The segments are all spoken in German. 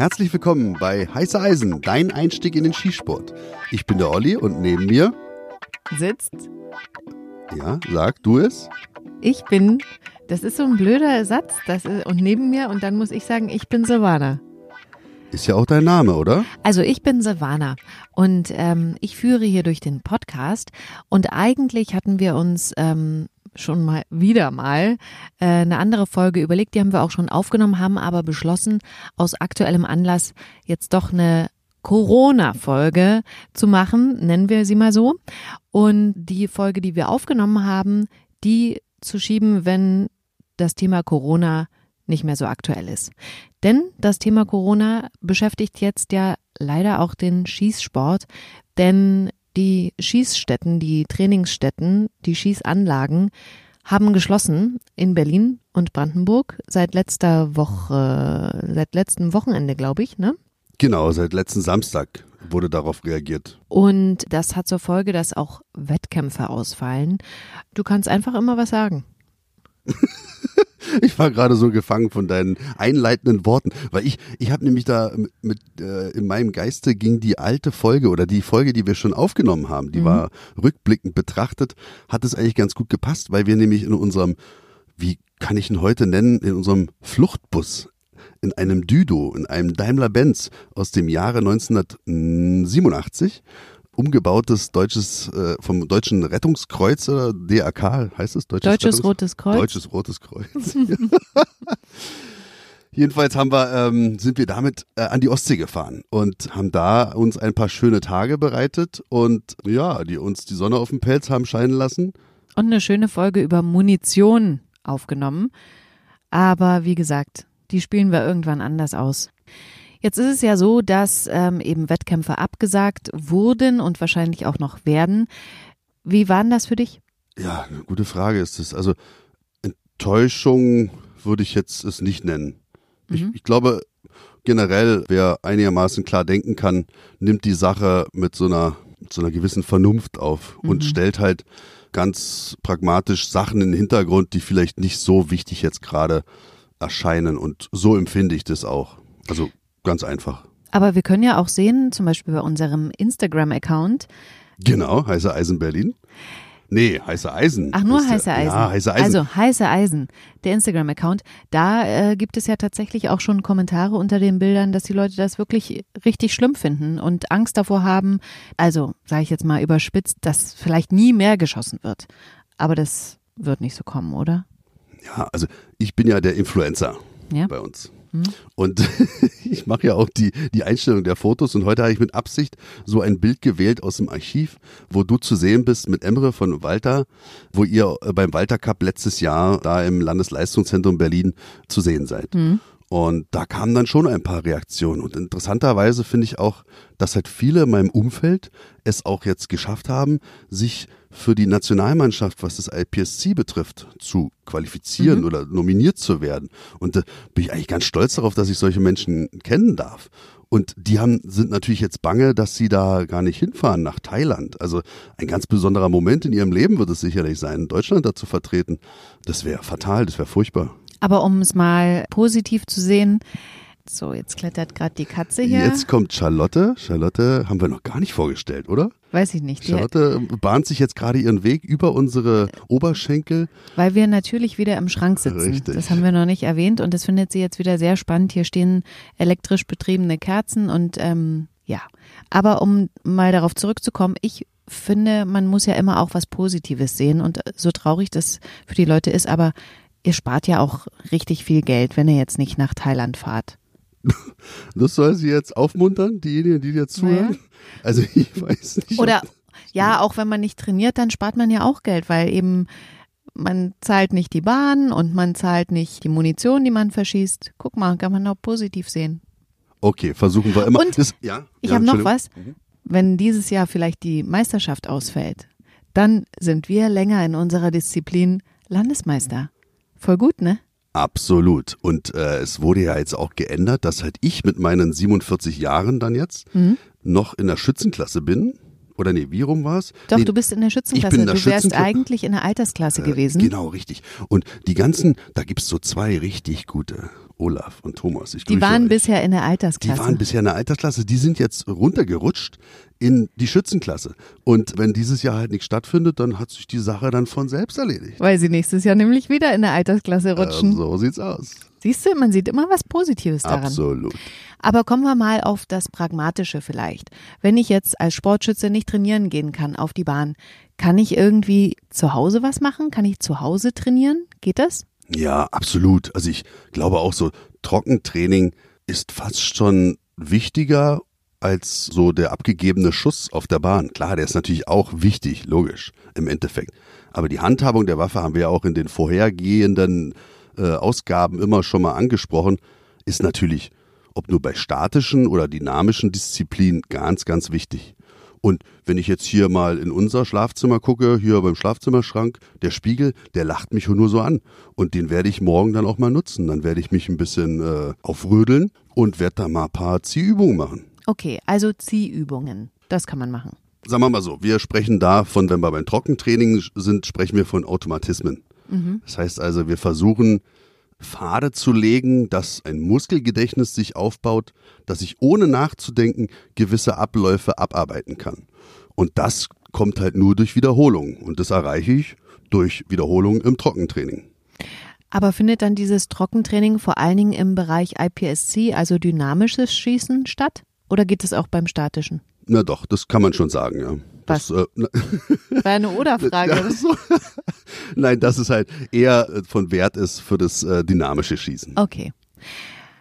Herzlich willkommen bei Heiße Eisen, dein Einstieg in den Skisport. Ich bin der Olli und neben mir, sitzt. ja, sag du es. Ich bin, das ist so ein blöder Satz, das ist, und neben mir, und dann muss ich sagen, ich bin Silvana. Ist ja auch dein Name, oder? Also ich bin Silvana und ähm, ich führe hier durch den Podcast und eigentlich hatten wir uns ähm, schon mal wieder mal äh, eine andere Folge überlegt, die haben wir auch schon aufgenommen, haben aber beschlossen, aus aktuellem Anlass jetzt doch eine Corona-Folge zu machen, nennen wir sie mal so. Und die Folge, die wir aufgenommen haben, die zu schieben, wenn das Thema Corona nicht mehr so aktuell ist. Denn das Thema Corona beschäftigt jetzt ja leider auch den Schießsport, denn die Schießstätten, die Trainingsstätten, die Schießanlagen haben geschlossen in Berlin und Brandenburg seit letzter Woche, seit letztem Wochenende, glaube ich, ne? Genau, seit letzten Samstag wurde darauf reagiert. Und das hat zur Folge, dass auch Wettkämpfe ausfallen. Du kannst einfach immer was sagen. Ich war gerade so gefangen von deinen einleitenden Worten, weil ich, ich habe nämlich da mit, äh, in meinem Geiste ging die alte Folge oder die Folge, die wir schon aufgenommen haben, die mhm. war rückblickend betrachtet, hat es eigentlich ganz gut gepasst, weil wir nämlich in unserem, wie kann ich ihn heute nennen, in unserem Fluchtbus in einem Düdo, in einem Daimler-Benz aus dem Jahre 1987 umgebautes deutsches, äh, vom Deutschen Rettungskreuz oder DAK heißt es? Deutsches, Deutsches Rotes Kreuz. Deutsches Rotes Kreuz. Jedenfalls haben wir, ähm, sind wir damit äh, an die Ostsee gefahren und haben da uns ein paar schöne Tage bereitet und ja, die uns die Sonne auf dem Pelz haben scheinen lassen. Und eine schöne Folge über Munition aufgenommen. Aber wie gesagt, die spielen wir irgendwann anders aus. Jetzt ist es ja so, dass ähm, eben Wettkämpfe abgesagt wurden und wahrscheinlich auch noch werden. Wie war denn das für dich? Ja, eine gute Frage ist es. Also Enttäuschung würde ich jetzt es nicht nennen. Mhm. Ich, ich glaube, generell, wer einigermaßen klar denken kann, nimmt die Sache mit so einer, mit so einer gewissen Vernunft auf mhm. und stellt halt ganz pragmatisch Sachen in den Hintergrund, die vielleicht nicht so wichtig jetzt gerade erscheinen. Und so empfinde ich das auch. Also Ganz einfach. Aber wir können ja auch sehen, zum Beispiel bei unserem Instagram-Account. Genau, heiße Eisen Berlin. Nee, heiße Eisen. Ach, nur heiße Eisen. Ja, heiße Eisen. Also heiße Eisen, der Instagram-Account. Da äh, gibt es ja tatsächlich auch schon Kommentare unter den Bildern, dass die Leute das wirklich richtig schlimm finden und Angst davor haben. Also, sage ich jetzt mal überspitzt, dass vielleicht nie mehr geschossen wird. Aber das wird nicht so kommen, oder? Ja, also ich bin ja der Influencer ja? bei uns. Hm? Und ich mache ja auch die, die Einstellung der Fotos und heute habe ich mit Absicht so ein Bild gewählt aus dem Archiv, wo du zu sehen bist mit Emre von Walter, wo ihr beim Walter Cup letztes Jahr da im Landesleistungszentrum Berlin zu sehen seid. Mhm. Und da kamen dann schon ein paar Reaktionen. Und interessanterweise finde ich auch, dass halt viele in meinem Umfeld es auch jetzt geschafft haben, sich für die Nationalmannschaft, was das IPSC betrifft, zu qualifizieren mhm. oder nominiert zu werden. Und da bin ich eigentlich ganz stolz darauf, dass ich solche Menschen kennen darf. Und die haben, sind natürlich jetzt bange, dass sie da gar nicht hinfahren nach Thailand. Also ein ganz besonderer Moment in ihrem Leben wird es sicherlich sein, Deutschland da zu vertreten. Das wäre fatal, das wäre furchtbar. Aber um es mal positiv zu sehen, so, jetzt klettert gerade die Katze hier. Jetzt kommt Charlotte. Charlotte haben wir noch gar nicht vorgestellt, oder? Weiß ich nicht. Charlotte bahnt sich jetzt gerade ihren Weg über unsere Oberschenkel. Weil wir natürlich wieder im Schrank sitzen. Richtig. Das haben wir noch nicht erwähnt und das findet sie jetzt wieder sehr spannend. Hier stehen elektrisch betriebene Kerzen und ähm, ja. Aber um mal darauf zurückzukommen, ich finde, man muss ja immer auch was Positives sehen und so traurig das für die Leute ist, aber ihr spart ja auch richtig viel Geld, wenn ihr jetzt nicht nach Thailand fahrt. Das soll sie jetzt aufmuntern, diejenigen, die dir zuhören? Naja. Also ich weiß nicht. Oder ja, auch wenn man nicht trainiert, dann spart man ja auch Geld, weil eben man zahlt nicht die Bahn und man zahlt nicht die Munition, die man verschießt. Guck mal, kann man auch positiv sehen. Okay, versuchen wir immer. Und das, ja, ich ja, habe noch was. Wenn dieses Jahr vielleicht die Meisterschaft ausfällt, dann sind wir länger in unserer Disziplin Landesmeister. Voll gut, ne? Absolut. Und äh, es wurde ja jetzt auch geändert, dass halt ich mit meinen 47 Jahren dann jetzt mhm. noch in der Schützenklasse bin. Oder nee, wie rum war es? Doch, nee, du bist in der Schützenklasse. Ich bin in der du wärst eigentlich in der Altersklasse äh, gewesen. Genau, richtig. Und die ganzen, da gibt's so zwei richtig gute. Olaf und Thomas. Ich die waren euch. bisher in der Altersklasse. Die waren bisher in der Altersklasse. Die sind jetzt runtergerutscht in die Schützenklasse. Und wenn dieses Jahr halt nichts stattfindet, dann hat sich die Sache dann von selbst erledigt. Weil sie nächstes Jahr nämlich wieder in der Altersklasse rutschen. Äh, so sieht's aus. Siehst du, man sieht immer was Positives daran. Absolut. Aber kommen wir mal auf das Pragmatische vielleicht. Wenn ich jetzt als Sportschütze nicht trainieren gehen kann auf die Bahn, kann ich irgendwie zu Hause was machen? Kann ich zu Hause trainieren? Geht das? Ja, absolut. Also ich glaube auch so, Trockentraining ist fast schon wichtiger als so der abgegebene Schuss auf der Bahn. Klar, der ist natürlich auch wichtig, logisch, im Endeffekt. Aber die Handhabung der Waffe haben wir ja auch in den vorhergehenden äh, Ausgaben immer schon mal angesprochen, ist natürlich, ob nur bei statischen oder dynamischen Disziplinen, ganz, ganz wichtig. Und wenn ich jetzt hier mal in unser Schlafzimmer gucke, hier beim Schlafzimmerschrank, der Spiegel, der lacht mich nur so an. Und den werde ich morgen dann auch mal nutzen. Dann werde ich mich ein bisschen äh, aufrödeln und werde da mal ein paar Ziehübungen machen. Okay, also Ziehübungen. Das kann man machen. Sagen wir mal so, wir sprechen davon, wenn wir beim Trockentraining sind, sprechen wir von Automatismen. Mhm. Das heißt also, wir versuchen Pfade zu legen, dass ein Muskelgedächtnis sich aufbaut, dass ich ohne nachzudenken gewisse Abläufe abarbeiten kann. Und das kommt halt nur durch Wiederholung. Und das erreiche ich durch Wiederholung im Trockentraining. Aber findet dann dieses Trockentraining vor allen Dingen im Bereich IPSC, also dynamisches Schießen, statt? Oder geht es auch beim statischen? Na doch, das kann man schon sagen, ja. Was? Das, äh, War eine Oder-Frage. Nein, dass es halt eher äh, von Wert ist für das äh, dynamische Schießen. Okay.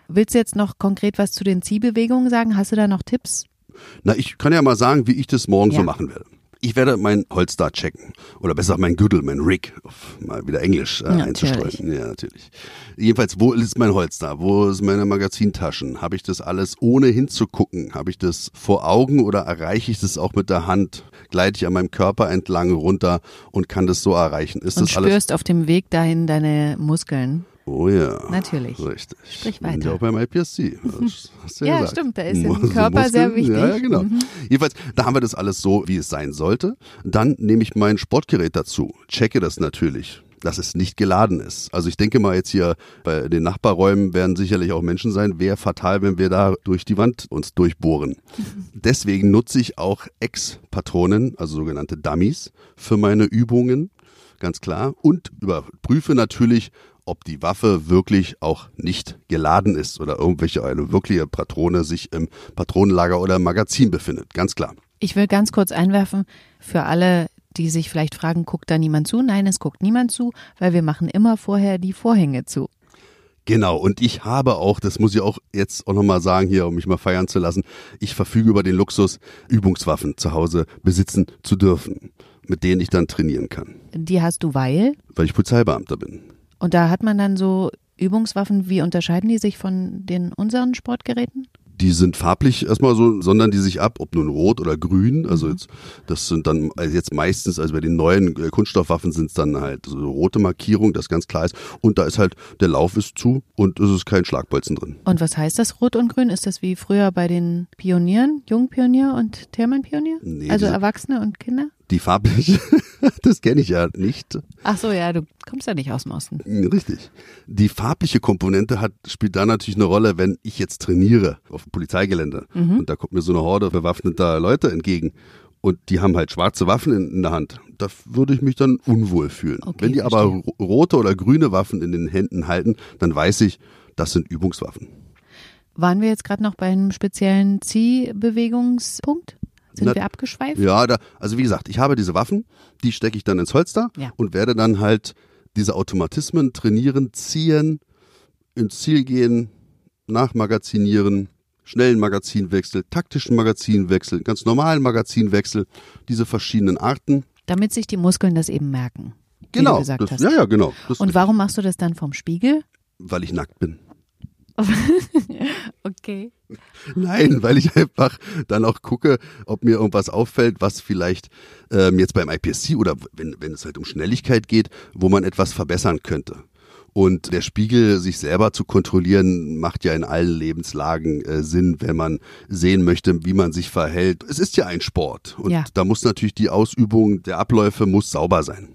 Willst du jetzt noch konkret was zu den Ziehbewegungen sagen? Hast du da noch Tipps? Na, ich kann ja mal sagen, wie ich das morgen ja. so machen werde. Ich werde mein Holster checken. Oder besser mein Gürtel, mein Rig, mal wieder Englisch äh, ja, einzustreuen. Ja, natürlich. Jedenfalls, wo ist mein Holster? Wo ist meine Magazintaschen? Habe ich das alles ohne hinzugucken? Habe ich das vor Augen oder erreiche ich das auch mit der Hand? Gleite ich an meinem Körper entlang runter und kann das so erreichen? Ist und das spürst alles? auf dem Weg dahin deine Muskeln. Oh ja. Natürlich. Richtig. Sprich weiter. Und ja auch beim IPSC. ja, ja stimmt. Da ist im Körper Muskeln, sehr wichtig. Ja, ja genau. Mhm. Jedenfalls, da haben wir das alles so, wie es sein sollte. Dann nehme ich mein Sportgerät dazu, checke das natürlich dass es nicht geladen ist. Also ich denke mal jetzt hier bei den Nachbarräumen werden sicherlich auch Menschen sein. Wäre fatal, wenn wir da durch die Wand uns durchbohren. Deswegen nutze ich auch Ex-Patronen, also sogenannte Dummies, für meine Übungen, ganz klar. Und überprüfe natürlich, ob die Waffe wirklich auch nicht geladen ist oder irgendwelche eine wirkliche Patrone sich im Patronenlager oder im Magazin befindet. Ganz klar. Ich will ganz kurz einwerfen, für alle, die sich vielleicht fragen, guckt da niemand zu? Nein, es guckt niemand zu, weil wir machen immer vorher die Vorhänge zu. Genau, und ich habe auch, das muss ich auch jetzt auch nochmal sagen hier, um mich mal feiern zu lassen, ich verfüge über den Luxus, Übungswaffen zu Hause besitzen zu dürfen, mit denen ich dann trainieren kann. Die hast du weil? Weil ich Polizeibeamter bin. Und da hat man dann so Übungswaffen, wie unterscheiden die sich von den unseren Sportgeräten? Die sind farblich erstmal so, sondern die sich ab, ob nun rot oder grün. Also mhm. jetzt, das sind dann also jetzt meistens, also bei den neuen äh, Kunststoffwaffen sind es dann halt so rote Markierung, das ganz klar ist. Und da ist halt, der Lauf ist zu und es ist kein Schlagbolzen drin. Und was heißt das Rot und Grün? Ist das wie früher bei den Pionieren, Jungpionier und Thermann-Pionier? Nee, also Erwachsene und Kinder? Die farbliche, das kenne ich ja nicht. Ach so, ja, du kommst ja nicht aus dem Osten. Richtig. Die farbliche Komponente hat, spielt da natürlich eine Rolle, wenn ich jetzt trainiere auf dem Polizeigelände mhm. und da kommt mir so eine Horde bewaffneter Leute entgegen und die haben halt schwarze Waffen in, in der Hand. Da würde ich mich dann unwohl fühlen. Okay, wenn die verstehe. aber rote oder grüne Waffen in den Händen halten, dann weiß ich, das sind Übungswaffen. Waren wir jetzt gerade noch bei einem speziellen Ziehbewegungspunkt? Sind Na, wir abgeschweift? Ja, da, also wie gesagt, ich habe diese Waffen, die stecke ich dann ins Holster ja. und werde dann halt diese Automatismen trainieren, ziehen, ins Ziel gehen, nachmagazinieren, schnellen Magazinwechsel, taktischen Magazinwechsel, ganz normalen Magazinwechsel, diese verschiedenen Arten. Damit sich die Muskeln das eben merken. Genau. Das, ja, ja, genau. und warum machst du das dann vom Spiegel? Weil ich nackt bin. okay. Nein, weil ich einfach dann auch gucke, ob mir irgendwas auffällt, was vielleicht ähm, jetzt beim IPSC oder wenn, wenn es halt um Schnelligkeit geht, wo man etwas verbessern könnte. Und der Spiegel, sich selber zu kontrollieren, macht ja in allen Lebenslagen äh, Sinn, wenn man sehen möchte, wie man sich verhält. Es ist ja ein Sport und ja. da muss natürlich die Ausübung der Abläufe muss sauber sein.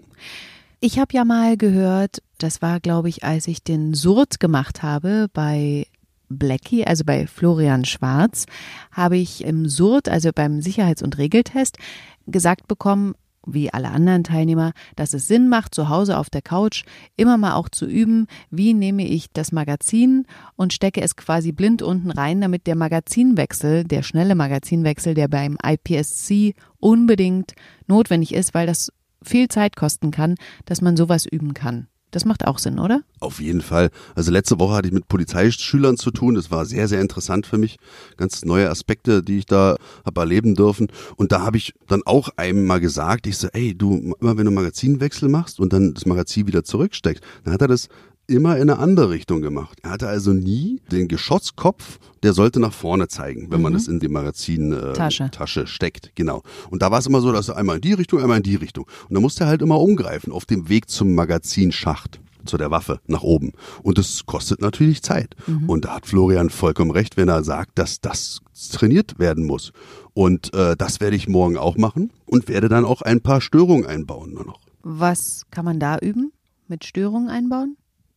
Ich habe ja mal gehört, Das war, glaube ich, als ich den Surt gemacht habe bei Blackie, also bei Florian Schwarz, habe ich im Surt, also beim Sicherheits- und Regeltest, gesagt bekommen, wie alle anderen Teilnehmer, dass es Sinn macht, zu Hause auf der Couch immer mal auch zu üben, wie nehme ich das Magazin und stecke es quasi blind unten rein, damit der Magazinwechsel, der schnelle Magazinwechsel, der beim IPSC unbedingt notwendig ist, weil das viel Zeit kosten kann, dass man sowas üben kann. Das macht auch Sinn, oder? Auf jeden Fall. Also letzte Woche hatte ich mit Polizeischülern zu tun. Das war sehr, sehr interessant für mich. Ganz neue Aspekte, die ich da habe erleben dürfen. Und da habe ich dann auch einem mal gesagt, ich so, ey, du, immer wenn du Magazinwechsel machst und dann das Magazin wieder zurücksteckst, dann hat er das immer in eine andere Richtung gemacht. Er hatte also nie den Geschosskopf, der sollte nach vorne zeigen, wenn mhm. man es in die Magazin äh. Tasche steckt. Genau. Und da war es immer so, dass er einmal in die Richtung, einmal in die Richtung. Und da musste er halt immer umgreifen auf dem Weg zum Magazinschacht zu der Waffe nach oben. Und das kostet natürlich Zeit. Mhm. Und da hat Florian vollkommen recht, wenn er sagt, dass das trainiert werden muss. Und äh, das werde ich morgen auch machen und werde dann auch ein paar Störungen einbauen nur noch. Was kann man da üben? Mit Störungen einbauen?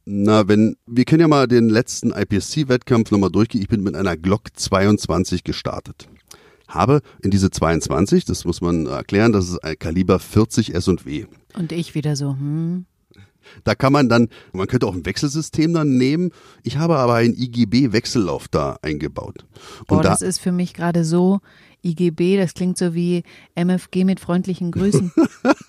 Na, wenn, wir können ja mal den letzten IPSC-Wettkampf nochmal durchgehen. Ich bin mit einer Glock 22 gestartet. Habe in diese 22, das muss man erklären, das ist ein Kaliber 40 S&W. Und ich wieder so, hm. Da kann man dann, man könnte auch ein Wechselsystem dann nehmen. Ich habe aber einen IGB-Wechsellauf da eingebaut. Und Boah, da, das ist für mich gerade so, IGB, das klingt so wie MFG mit freundlichen Grüßen.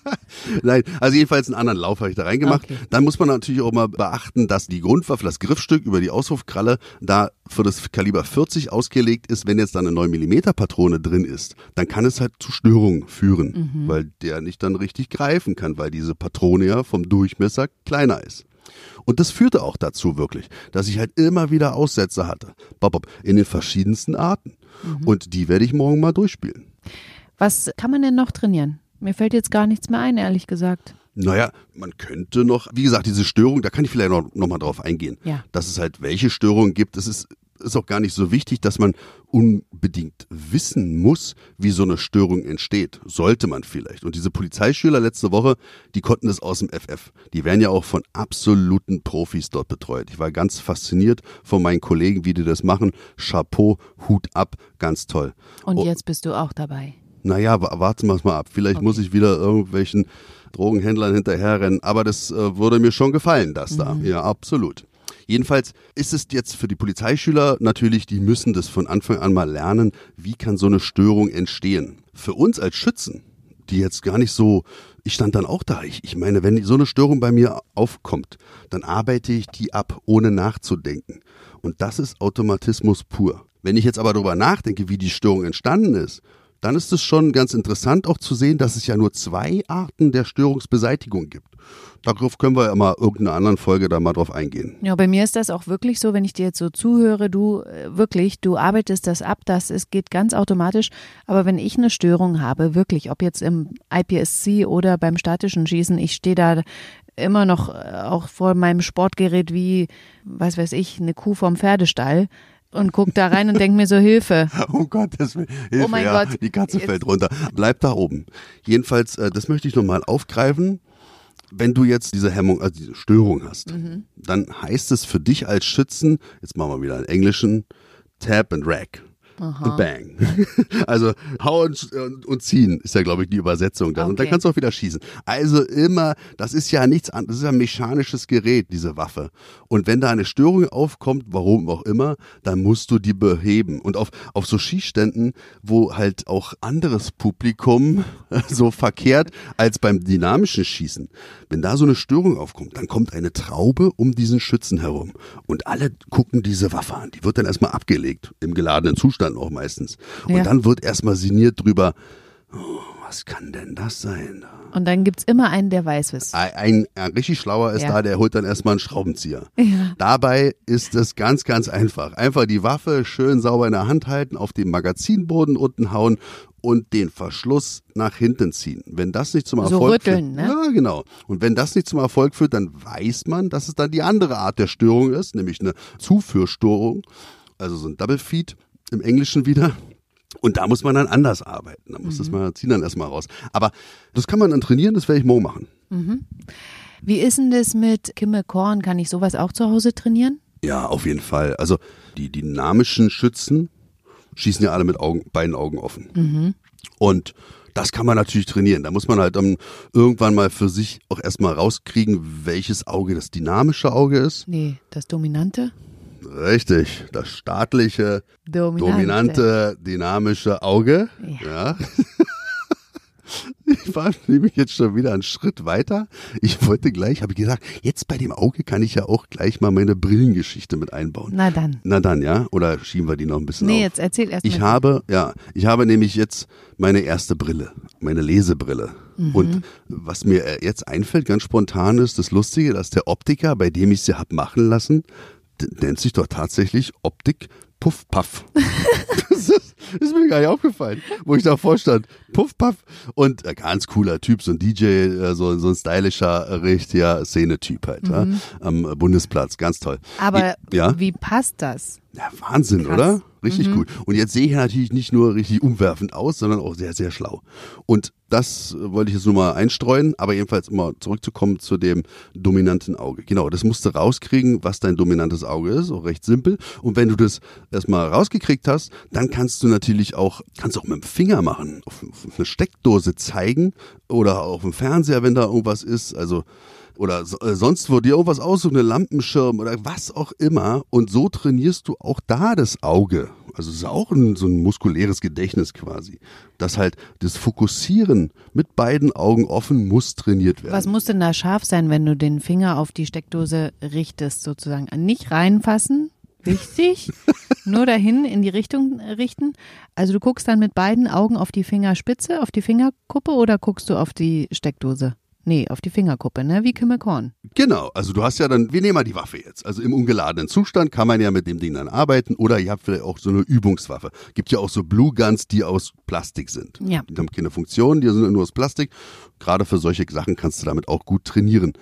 Nein, also jedenfalls einen anderen Lauf habe ich da reingemacht. Okay. Dann muss man natürlich auch mal beachten, dass die Grundwaffe, das Griffstück über die Auswurfkralle da für das Kaliber 40 ausgelegt ist. Wenn jetzt da eine 9 mm Patrone drin ist, dann kann es halt zu Störungen führen, mhm. weil der nicht dann richtig greifen kann, weil diese Patrone ja vom Durchmesser kleiner ist. Und das führte auch dazu wirklich, dass ich halt immer wieder Aussätze hatte. Bob, in den verschiedensten Arten. Mhm. Und die werde ich morgen mal durchspielen. Was kann man denn noch trainieren? Mir fällt jetzt gar nichts mehr ein, ehrlich gesagt. Naja, man könnte noch, wie gesagt, diese Störung, da kann ich vielleicht noch, noch mal drauf eingehen. Ja. Dass es halt welche Störungen gibt. Es ist ist auch gar nicht so wichtig, dass man unbedingt wissen muss, wie so eine Störung entsteht. Sollte man vielleicht. Und diese Polizeischüler letzte Woche, die konnten das aus dem FF. Die werden ja auch von absoluten Profis dort betreut. Ich war ganz fasziniert von meinen Kollegen, wie die das machen. Chapeau, Hut ab, ganz toll. Und oh, jetzt bist du auch dabei. Naja, warten wir es mal ab. Vielleicht okay. muss ich wieder irgendwelchen Drogenhändlern hinterherrennen. Aber das äh, würde mir schon gefallen, das mhm. da. Ja, absolut. Jedenfalls ist es jetzt für die Polizeischüler natürlich, die müssen das von Anfang an mal lernen, wie kann so eine Störung entstehen. Für uns als Schützen, die jetzt gar nicht so, ich stand dann auch da. Ich, ich meine, wenn so eine Störung bei mir aufkommt, dann arbeite ich die ab, ohne nachzudenken. Und das ist Automatismus pur. Wenn ich jetzt aber darüber nachdenke, wie die Störung entstanden ist, dann ist es schon ganz interessant auch zu sehen, dass es ja nur zwei Arten der Störungsbeseitigung gibt. Darauf können wir ja mal irgendeiner anderen Folge da mal drauf eingehen. Ja, bei mir ist das auch wirklich so, wenn ich dir jetzt so zuhöre, du äh, wirklich, du arbeitest das ab, das es geht ganz automatisch. Aber wenn ich eine Störung habe, wirklich, ob jetzt im IPSC oder beim statischen Schießen, ich stehe da immer noch äh, auch vor meinem Sportgerät wie, was weiß ich, eine Kuh vom Pferdestall und guck da rein und denk mir so Hilfe. Oh Gott, das Hilfe, oh mein ja, Gott. die Katze fällt runter. Bleib da oben. Jedenfalls, äh, das möchte ich nochmal aufgreifen wenn du jetzt diese Hemmung, also diese Störung hast, mhm. dann heißt es für dich als Schützen, jetzt machen wir wieder einen englischen, Tap and Rack. Aha. Bang. also hauen und, und, ziehen ist ja, glaube ich, die Übersetzung dann. Okay. Und dann kannst du auch wieder schießen. Also immer, das ist ja nichts anderes, das ist ja ein mechanisches Gerät, diese Waffe. Und wenn da eine Störung aufkommt, warum auch immer, dann musst du die beheben. Und auf, auf so Schießständen, wo halt auch anderes Publikum so verkehrt als beim dynamischen Schießen, wenn da so eine Störung aufkommt, dann kommt eine Traube um diesen Schützen herum. Und alle gucken diese Waffe an. Die wird dann erstmal abgelegt im geladenen Zustand dann auch meistens. Und ja. dann wird erstmal sinniert drüber, oh, was kann denn das sein? Und dann gibt es immer einen, der weiß was. Ein, ein, ein richtig schlauer ist ja. da, der holt dann erstmal einen Schraubenzieher. Ja. Dabei ist es ganz, ganz einfach. Einfach die Waffe schön sauber in der Hand halten, auf den Magazinboden unten hauen und den Verschluss nach hinten ziehen. Wenn das nicht zum Erfolg so rütteln, führt, ne? ja genau. Und wenn das nicht zum Erfolg führt, dann weiß man, dass es dann die andere Art der Störung ist, nämlich eine Zuführstörung, also so ein Double Feed im Englischen wieder. Und da muss man dann anders arbeiten. Da muss mhm. das Magazin dann erstmal raus. Aber das kann man dann trainieren, das werde ich morgen machen. Mhm. Wie ist denn das mit Kimme Korn? Kann ich sowas auch zu Hause trainieren? Ja, auf jeden Fall. Also die dynamischen Schützen schießen ja alle mit Augen, beiden Augen offen. Mhm. Und das kann man natürlich trainieren. Da muss man halt dann irgendwann mal für sich auch erstmal rauskriegen, welches Auge das dynamische Auge ist. Nee, das dominante. Richtig, das staatliche, dominante, dominante dynamische Auge. Ja. ja. Ich war nämlich jetzt schon wieder einen Schritt weiter. Ich wollte gleich, habe ich gesagt, jetzt bei dem Auge kann ich ja auch gleich mal meine Brillengeschichte mit einbauen. Na dann. Na dann, ja? Oder schieben wir die noch ein bisschen nee, auf? Nee, jetzt erzähl erst mal. Ich habe, ja, ich habe nämlich jetzt meine erste Brille, meine Lesebrille. Mhm. Und was mir jetzt einfällt, ganz spontan ist, das Lustige, dass der Optiker, bei dem ich sie habe machen lassen, nennt sich doch tatsächlich Optik Puff Puff. das, ist, ist, mir gar nicht aufgefallen, wo ich davor stand. Puff Puff. Und äh, ganz cooler Typ, so ein DJ, äh, so, so ein stylischer, äh, richtiger Szene-Typ halt. Mhm. Ja, am Bundesplatz, ganz toll. Aber ich, ja? wie passt das? Ja, Wahnsinn, Krass. oder? Richtig mhm. cool. Und jetzt sehe ich natürlich nicht nur richtig umwerfend aus, sondern auch sehr, sehr schlau. Und das wollte ich jetzt nur mal einstreuen, aber jedenfalls immer zurückzukommen zu dem dominanten Auge. Genau, das musst du rauskriegen, was dein dominantes Auge ist, auch recht simpel. Und wenn du das erstmal rausgekriegt hast, dann kannst du natürlich auch, kannst auch mit dem Finger machen, auf, auf eine Steckdose zeigen oder auf dem Fernseher, wenn da irgendwas ist. Also oder äh, sonst wo dir irgendwas aussuchen, eine Lampenschirm oder was auch immer. Und so trainierst du auch da das Auge. Also es ist auch ein, so ein muskuläres Gedächtnis quasi. Dass halt das Fokussieren mit beiden Augen offen muss trainiert werden. Was muss denn da scharf sein, wenn du den Finger auf die Steckdose richtest, sozusagen? Nicht reinfassen, wichtig, nur dahin in die Richtung richten. Also du guckst dann mit beiden Augen auf die Fingerspitze, auf die Fingerkuppe oder guckst du auf die Steckdose? Nee, auf die Fingerkuppe, ne? Wie Kimme Korn. Genau, also du hast ja dann, wir nehmen mal die Waffe jetzt. Also im ungeladenen Zustand kann man ja mit dem Ding dann arbeiten oder ihr habt vielleicht auch so eine Übungswaffe. Gibt ja auch so Blue Guns, die aus Plastik sind. Ja. Die haben keine Funktion, die sind nur aus Plastik. Gerade für solche Sachen kannst du damit auch gut trainieren.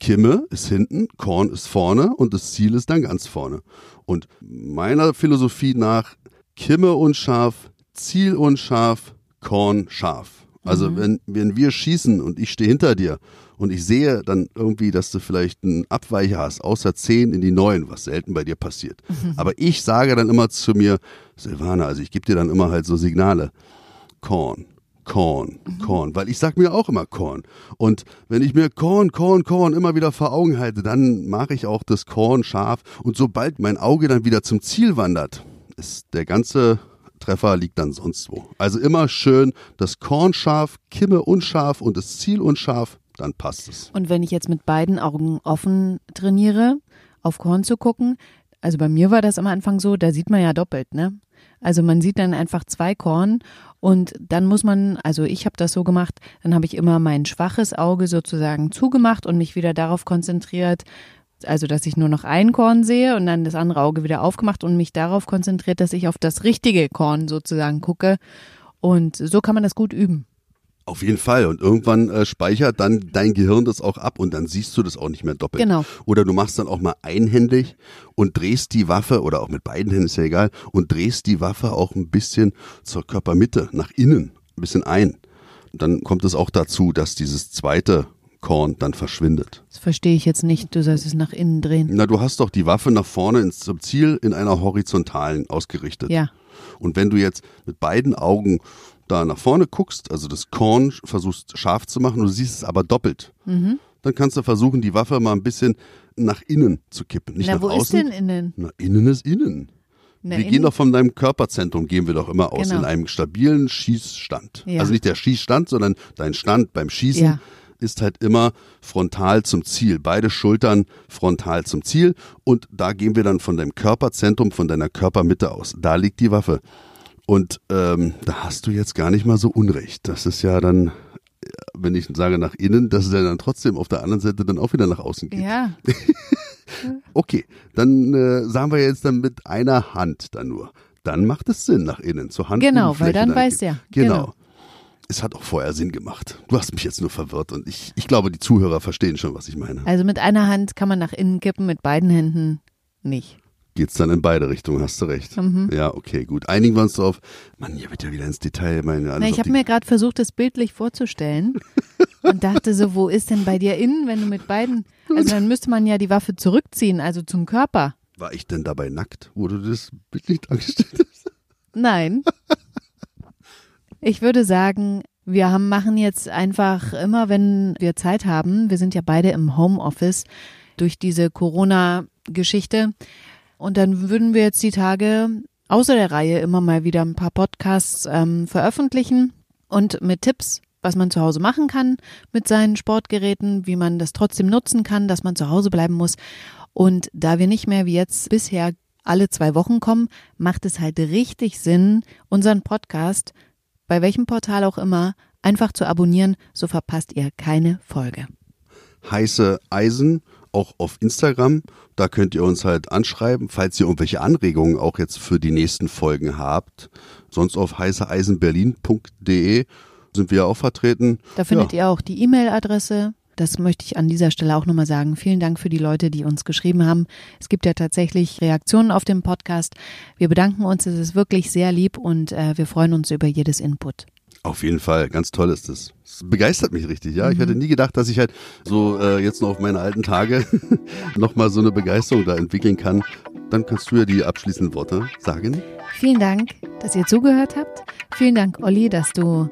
Kimme ist hinten, Korn ist vorne und das Ziel ist dann ganz vorne. Und meiner Philosophie nach Kimme unscharf, Ziel unscharf, Korn scharf. Also mhm. wenn, wenn wir schießen und ich stehe hinter dir und ich sehe dann irgendwie, dass du vielleicht einen Abweicher hast, außer 10 in die 9, was selten bei dir passiert. Mhm. Aber ich sage dann immer zu mir, Silvana, also ich gebe dir dann immer halt so Signale. Korn, Korn, mhm. Korn, weil ich sag mir auch immer Korn. Und wenn ich mir Korn, Korn, Korn immer wieder vor Augen halte, dann mache ich auch das Korn scharf. Und sobald mein Auge dann wieder zum Ziel wandert, ist der ganze Treffer liegt dann sonst wo. Also immer schön das Korn scharf, Kimme unscharf und das Ziel unscharf, dann passt es. Und wenn ich jetzt mit beiden Augen offen trainiere, auf Korn zu gucken, also bei mir war das am Anfang so, da sieht man ja doppelt, ne? Also man sieht dann einfach zwei Korn und dann muss man, also ich habe das so gemacht, dann habe ich immer mein schwaches Auge sozusagen zugemacht und mich wieder darauf konzentriert, also dass ich nur noch ein Korn sehe und dann das andere Auge wieder aufgemacht und mich darauf konzentriert, dass ich auf das richtige Korn sozusagen gucke. Und so kann man das gut üben. Auf jeden Fall. Und irgendwann äh, speichert dann dein Gehirn das auch ab und dann siehst du das auch nicht mehr doppelt. Genau. Oder du machst dann auch mal einhändig und drehst die Waffe, oder auch mit beiden Händen ist ja egal, und drehst die Waffe auch ein bisschen zur Körpermitte, nach innen, ein bisschen ein. Und dann kommt es auch dazu, dass dieses zweite Korn dann verschwindet. Das verstehe ich jetzt nicht. Du sollst es nach innen drehen. Na, du hast doch die Waffe nach vorne ins, zum Ziel in einer horizontalen ausgerichtet. Ja. Und wenn du jetzt mit beiden Augen da nach vorne guckst, also das Korn versuchst scharf zu machen, du siehst es aber doppelt, mhm. dann kannst du versuchen, die Waffe mal ein bisschen nach innen zu kippen. Nicht Na, nach wo außen. ist denn innen? Na, innen ist innen. Na, wir innen? gehen doch von deinem Körperzentrum, gehen wir doch immer aus, genau. in einem stabilen Schießstand. Ja. Also nicht der Schießstand, sondern dein Stand beim Schießen. Ja ist halt immer frontal zum Ziel. Beide Schultern frontal zum Ziel. Und da gehen wir dann von deinem Körperzentrum, von deiner Körpermitte aus. Da liegt die Waffe. Und ähm, da hast du jetzt gar nicht mal so Unrecht. Das ist ja dann, wenn ich sage nach innen, dass es ja dann trotzdem auf der anderen Seite dann auch wieder nach außen geht. Ja. okay, dann äh, sagen wir jetzt dann mit einer Hand dann nur. Dann macht es Sinn nach innen, zur Hand. Genau, weil dann weiß ja. Genau. genau es hat auch vorher Sinn gemacht. Du hast mich jetzt nur verwirrt und ich, ich glaube, die Zuhörer verstehen schon, was ich meine. Also mit einer Hand kann man nach innen kippen, mit beiden Händen nicht. geht's dann in beide Richtungen, hast du recht. Mhm. Ja, okay, gut. Einigen wir uns drauf. Mann, hier wird ja wieder ins Detail. Meine, Na, ich habe mir gerade versucht, das bildlich vorzustellen und dachte so, wo ist denn bei dir innen, wenn du mit beiden, also dann müsste man ja die Waffe zurückziehen, also zum Körper. War ich denn dabei nackt, wo du das bildlich dargestellt hast? Nein. Ich würde sagen, wir haben, machen jetzt einfach immer, wenn wir Zeit haben, wir sind ja beide im Homeoffice durch diese Corona-Geschichte, und dann würden wir jetzt die Tage außer der Reihe immer mal wieder ein paar Podcasts ähm, veröffentlichen und mit Tipps, was man zu Hause machen kann mit seinen Sportgeräten, wie man das trotzdem nutzen kann, dass man zu Hause bleiben muss. Und da wir nicht mehr wie jetzt bisher alle zwei Wochen kommen, macht es halt richtig Sinn, unseren Podcast, bei welchem Portal auch immer, einfach zu abonnieren, so verpasst ihr keine Folge. Heiße Eisen auch auf Instagram. Da könnt ihr uns halt anschreiben, falls ihr irgendwelche Anregungen auch jetzt für die nächsten Folgen habt. Sonst auf heißeeisenberlin.de sind wir auch vertreten. Da findet ja. ihr auch die E-Mail-Adresse. Das möchte ich an dieser Stelle auch nochmal sagen. Vielen Dank für die Leute, die uns geschrieben haben. Es gibt ja tatsächlich Reaktionen auf dem Podcast. Wir bedanken uns, es ist wirklich sehr lieb und äh, wir freuen uns über jedes Input. Auf jeden Fall, ganz toll ist das. Es begeistert mich richtig, ja. Mhm. Ich hätte nie gedacht, dass ich halt so äh, jetzt noch auf meine alten Tage nochmal so eine Begeisterung da entwickeln kann. Dann kannst du ja die abschließenden Worte sagen. Vielen Dank, dass ihr zugehört habt. Vielen Dank, Olli, dass du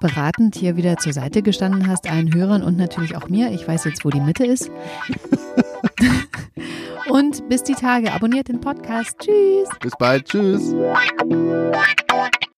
beratend hier wieder zur Seite gestanden hast, allen Hörern und natürlich auch mir. Ich weiß jetzt, wo die Mitte ist. und bis die Tage. Abonniert den Podcast. Tschüss. Bis bald. Tschüss.